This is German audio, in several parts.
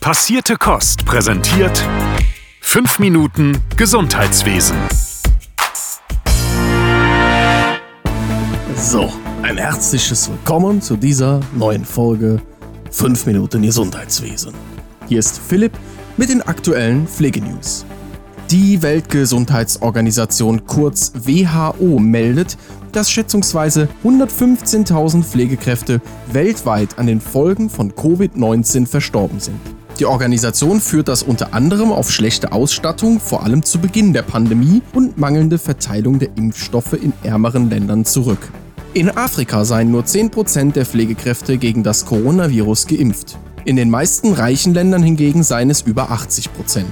Passierte Kost präsentiert 5 Minuten Gesundheitswesen. So, ein herzliches Willkommen zu dieser neuen Folge 5 Minuten Gesundheitswesen. Hier ist Philipp mit den aktuellen Pflegenews. Die Weltgesundheitsorganisation kurz WHO meldet, dass schätzungsweise 115.000 Pflegekräfte weltweit an den Folgen von Covid-19 verstorben sind. Die Organisation führt das unter anderem auf schlechte Ausstattung, vor allem zu Beginn der Pandemie, und mangelnde Verteilung der Impfstoffe in ärmeren Ländern zurück. In Afrika seien nur 10% der Pflegekräfte gegen das Coronavirus geimpft. In den meisten reichen Ländern hingegen seien es über 80%.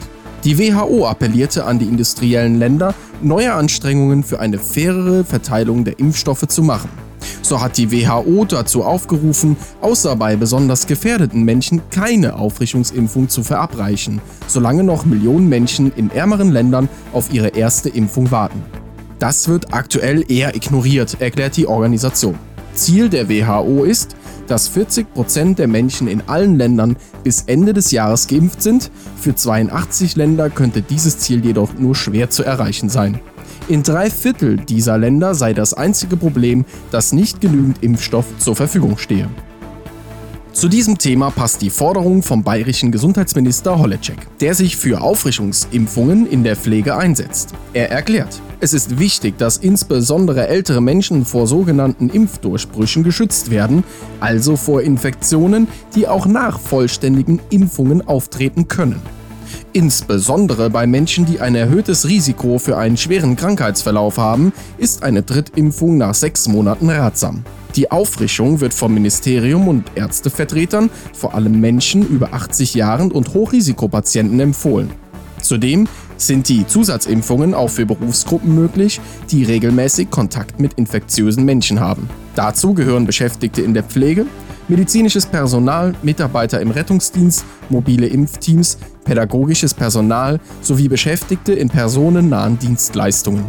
Die WHO appellierte an die industriellen Länder, neue Anstrengungen für eine fairere Verteilung der Impfstoffe zu machen. So hat die WHO dazu aufgerufen, außer bei besonders gefährdeten Menschen keine Auffrischungsimpfung zu verabreichen, solange noch Millionen Menschen in ärmeren Ländern auf ihre erste Impfung warten. Das wird aktuell eher ignoriert, erklärt die Organisation. Ziel der WHO ist, dass 40% der Menschen in allen Ländern bis Ende des Jahres geimpft sind. Für 82 Länder könnte dieses Ziel jedoch nur schwer zu erreichen sein. In drei Viertel dieser Länder sei das einzige Problem, dass nicht genügend Impfstoff zur Verfügung stehe. Zu diesem Thema passt die Forderung vom bayerischen Gesundheitsminister Holleczek, der sich für Auffrischungsimpfungen in der Pflege einsetzt. Er erklärt, es ist wichtig, dass insbesondere ältere Menschen vor sogenannten Impfdurchbrüchen geschützt werden, also vor Infektionen, die auch nach vollständigen Impfungen auftreten können. Insbesondere bei Menschen, die ein erhöhtes Risiko für einen schweren Krankheitsverlauf haben, ist eine Drittimpfung nach sechs Monaten ratsam. Die Auffrischung wird vom Ministerium und Ärztevertretern, vor allem Menschen über 80 Jahren und Hochrisikopatienten empfohlen. Zudem sind die Zusatzimpfungen auch für Berufsgruppen möglich, die regelmäßig Kontakt mit infektiösen Menschen haben. Dazu gehören Beschäftigte in der Pflege, medizinisches Personal, Mitarbeiter im Rettungsdienst, mobile Impfteams, pädagogisches Personal sowie Beschäftigte in personennahen Dienstleistungen.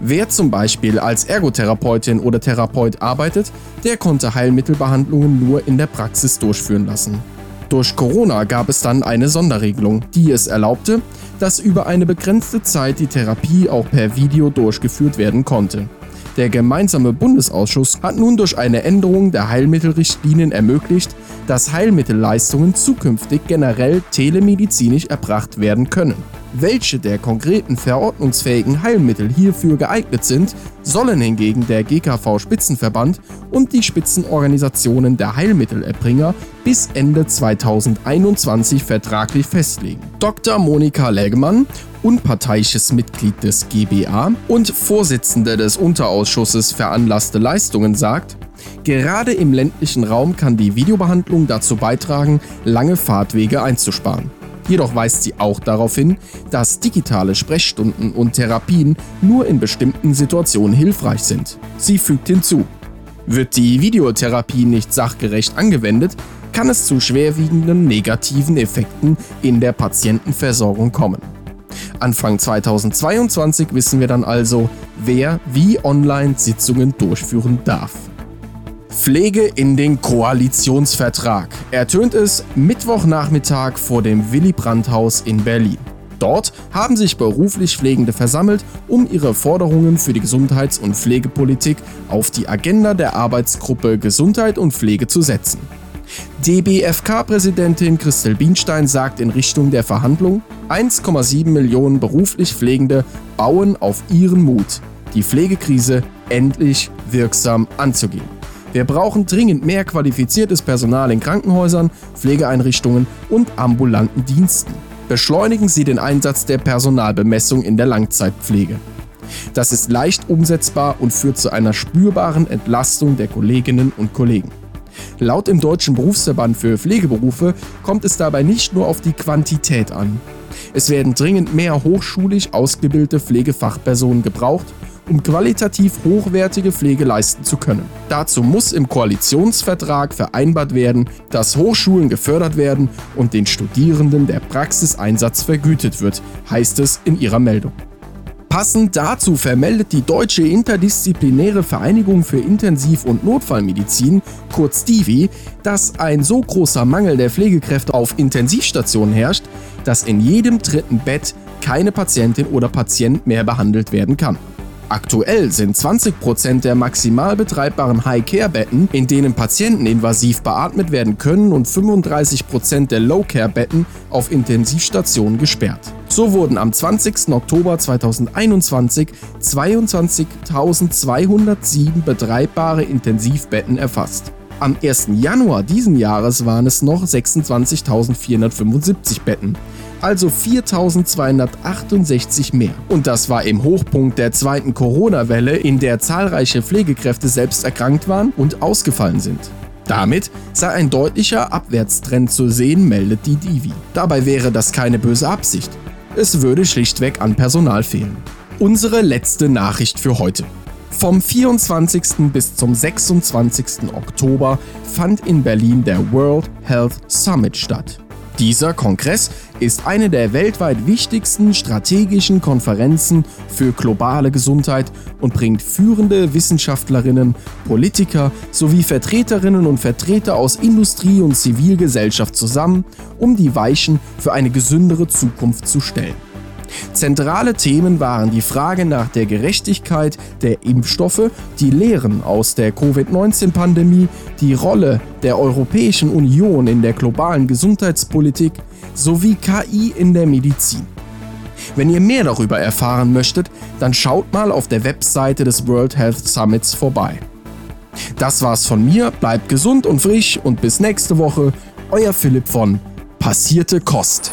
Wer zum Beispiel als Ergotherapeutin oder Therapeut arbeitet, der konnte Heilmittelbehandlungen nur in der Praxis durchführen lassen. Durch Corona gab es dann eine Sonderregelung, die es erlaubte, dass über eine begrenzte Zeit die Therapie auch per Video durchgeführt werden konnte. Der gemeinsame Bundesausschuss hat nun durch eine Änderung der Heilmittelrichtlinien ermöglicht, dass Heilmittelleistungen zukünftig generell telemedizinisch erbracht werden können. Welche der konkreten verordnungsfähigen Heilmittel hierfür geeignet sind, sollen hingegen der GKV-Spitzenverband und die Spitzenorganisationen der Heilmittelerbringer bis Ende 2021 vertraglich festlegen. Dr. Monika Lägemann, unparteiisches Mitglied des GBA und Vorsitzende des Unterausschusses Veranlasste Leistungen, sagt, Gerade im ländlichen Raum kann die Videobehandlung dazu beitragen, lange Fahrtwege einzusparen. Jedoch weist sie auch darauf hin, dass digitale Sprechstunden und Therapien nur in bestimmten Situationen hilfreich sind. Sie fügt hinzu, wird die Videotherapie nicht sachgerecht angewendet, kann es zu schwerwiegenden negativen Effekten in der Patientenversorgung kommen. Anfang 2022 wissen wir dann also, wer wie Online-Sitzungen durchführen darf. Pflege in den Koalitionsvertrag. Ertönt es Mittwochnachmittag vor dem Willy Brandt-Haus in Berlin. Dort haben sich beruflich Pflegende versammelt, um ihre Forderungen für die Gesundheits- und Pflegepolitik auf die Agenda der Arbeitsgruppe Gesundheit und Pflege zu setzen. DBFK-Präsidentin Christel Bienstein sagt in Richtung der Verhandlung, 1,7 Millionen beruflich Pflegende bauen auf ihren Mut, die Pflegekrise endlich wirksam anzugehen. Wir brauchen dringend mehr qualifiziertes Personal in Krankenhäusern, Pflegeeinrichtungen und ambulanten Diensten. Beschleunigen Sie den Einsatz der Personalbemessung in der Langzeitpflege. Das ist leicht umsetzbar und führt zu einer spürbaren Entlastung der Kolleginnen und Kollegen. Laut dem Deutschen Berufsverband für Pflegeberufe kommt es dabei nicht nur auf die Quantität an. Es werden dringend mehr hochschulisch ausgebildete Pflegefachpersonen gebraucht um qualitativ hochwertige Pflege leisten zu können. Dazu muss im Koalitionsvertrag vereinbart werden, dass Hochschulen gefördert werden und den Studierenden der Praxiseinsatz vergütet wird, heißt es in ihrer Meldung. Passend dazu vermeldet die Deutsche Interdisziplinäre Vereinigung für Intensiv- und Notfallmedizin, kurz DIVI, dass ein so großer Mangel der Pflegekräfte auf Intensivstationen herrscht, dass in jedem dritten Bett keine Patientin oder Patient mehr behandelt werden kann. Aktuell sind 20% der maximal betreibbaren High-Care-Betten, in denen Patienten invasiv beatmet werden können, und 35% der Low-Care-Betten auf Intensivstationen gesperrt. So wurden am 20. Oktober 2021 22.207 betreibbare Intensivbetten erfasst. Am 1. Januar diesen Jahres waren es noch 26.475 Betten also 4268 mehr. Und das war im Hochpunkt der zweiten Corona-Welle, in der zahlreiche Pflegekräfte selbst erkrankt waren und ausgefallen sind. Damit sei ein deutlicher Abwärtstrend zu sehen, meldet die Divi. Dabei wäre das keine böse Absicht. Es würde schlichtweg an Personal fehlen. Unsere letzte Nachricht für heute. Vom 24. bis zum 26. Oktober fand in Berlin der World Health Summit statt. Dieser Kongress ist eine der weltweit wichtigsten strategischen Konferenzen für globale Gesundheit und bringt führende Wissenschaftlerinnen, Politiker sowie Vertreterinnen und Vertreter aus Industrie und Zivilgesellschaft zusammen, um die Weichen für eine gesündere Zukunft zu stellen. Zentrale Themen waren die Frage nach der Gerechtigkeit der Impfstoffe, die Lehren aus der Covid-19-Pandemie, die Rolle der Europäischen Union in der globalen Gesundheitspolitik sowie KI in der Medizin. Wenn ihr mehr darüber erfahren möchtet, dann schaut mal auf der Webseite des World Health Summits vorbei. Das war's von mir, bleibt gesund und frisch und bis nächste Woche, euer Philipp von Passierte Kost.